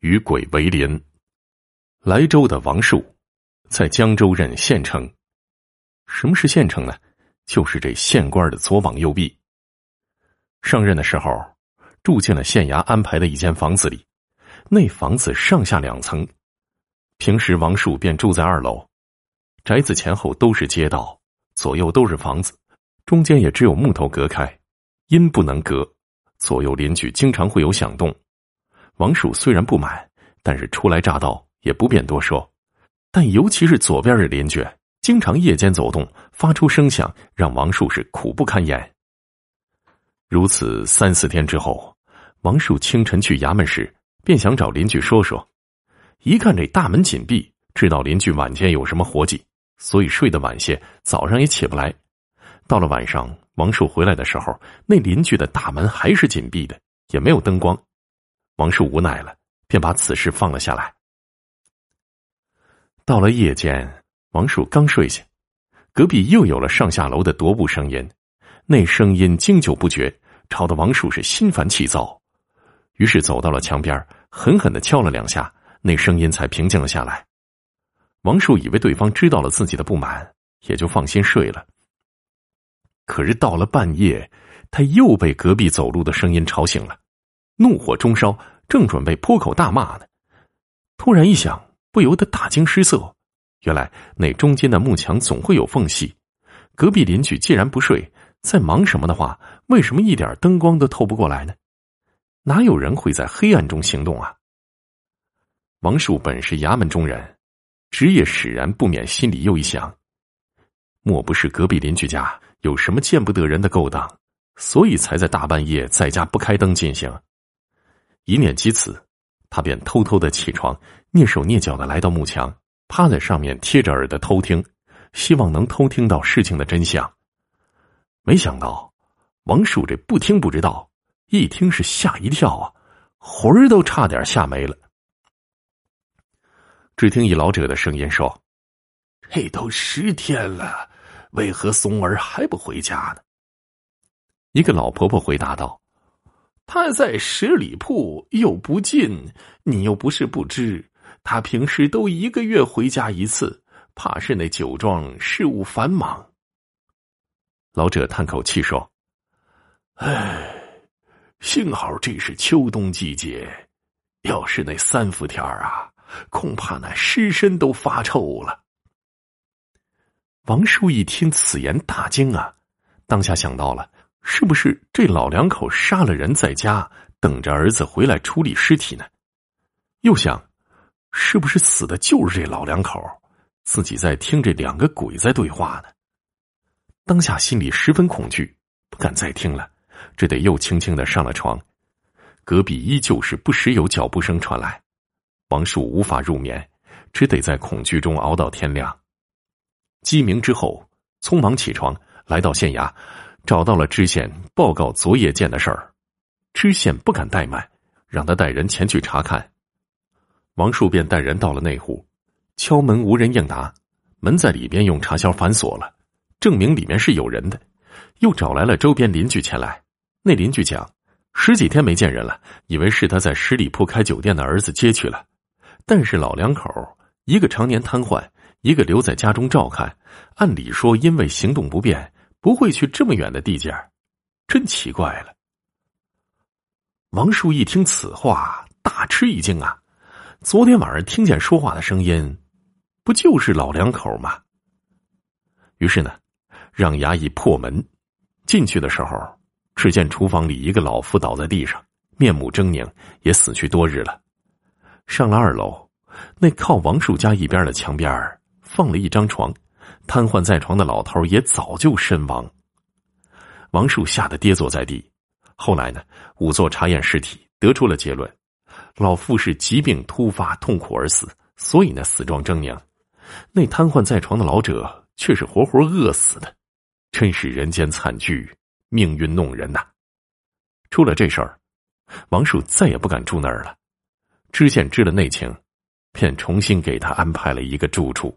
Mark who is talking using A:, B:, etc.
A: 与鬼为邻。莱州的王树，在江州任县城。什么是县城呢？就是这县官的左膀右臂。上任的时候，住进了县衙安排的一间房子里，那房子上下两层。平时王树便住在二楼。宅子前后都是街道，左右都是房子，中间也只有木头隔开，阴不能隔。左右邻居经常会有响动。王树虽然不满，但是初来乍到也不便多说。但尤其是左边的邻居，经常夜间走动，发出声响，让王树是苦不堪言。如此三四天之后，王树清晨去衙门时，便想找邻居说说。一看这大门紧闭，知道邻居晚间有什么活计，所以睡得晚些，早上也起不来。到了晚上，王树回来的时候，那邻居的大门还是紧闭的，也没有灯光。王树无奈了，便把此事放了下来。到了夜间，王树刚睡下，隔壁又有了上下楼的踱步声音，那声音经久不绝，吵得王树是心烦气躁。于是走到了墙边，狠狠的敲了两下，那声音才平静了下来。王树以为对方知道了自己的不满，也就放心睡了。可是到了半夜，他又被隔壁走路的声音吵醒了，怒火中烧，正准备破口大骂呢，突然一想。不由得大惊失色，原来那中间的幕墙总会有缝隙。隔壁邻居既然不睡，在忙什么的话，为什么一点灯光都透不过来呢？哪有人会在黑暗中行动啊？王树本是衙门中人，职业使然，不免心里又一想：莫不是隔壁邻居家有什么见不得人的勾当，所以才在大半夜在家不开灯进行？一念及此。他便偷偷的起床，蹑手蹑脚的来到幕墙，趴在上面贴着耳朵偷听，希望能偷听到事情的真相。没想到，王树这不听不知道，一听是吓一跳啊，魂儿都差点吓没了。只听一老者的声音说：“
B: 这都十天了，为何松儿还不回家呢？”
A: 一个老婆婆回答道。
B: 他在十里铺又不近，你又不是不知。他平时都一个月回家一次，怕是那酒庄事务繁忙。
A: 老者叹口气说：“
B: 唉，幸好这是秋冬季节，要是那三伏天啊，恐怕那尸身都发臭了。”
A: 王叔一听此言大惊啊，当下想到了。是不是这老两口杀了人，在家等着儿子回来处理尸体呢？又想，是不是死的就是这老两口？自己在听这两个鬼在对话呢？当下心里十分恐惧，不敢再听了，只得又轻轻的上了床。隔壁依旧是不时有脚步声传来，王树无法入眠，只得在恐惧中熬到天亮。鸡鸣之后，匆忙起床，来到县衙。找到了知县，报告昨夜见的事儿。知县不敢怠慢，让他带人前去查看。王树便带人到了内户，敲门无人应答，门在里边用插销反锁了，证明里面是有人的。又找来了周边邻居前来，那邻居讲，十几天没见人了，以为是他在十里铺开酒店的儿子接去了。但是老两口，一个常年瘫痪，一个留在家中照看，按理说因为行动不便。不会去这么远的地界真奇怪了。王树一听此话，大吃一惊啊！昨天晚上听见说话的声音，不就是老两口吗？于是呢，让衙役破门进去的时候，只见厨房里一个老妇倒在地上，面目狰狞，也死去多日了。上了二楼，那靠王树家一边的墙边放了一张床。瘫痪在床的老头也早就身亡。王树吓得跌坐在地。后来呢，仵作查验尸体，得出了结论：老妇是疾病突发，痛苦而死，所以呢，死状狰狞。那瘫痪在床的老者却是活活饿死的，真是人间惨剧，命运弄人呐！出了这事儿，王树再也不敢住那儿了。知县知了内情，便重新给他安排了一个住处。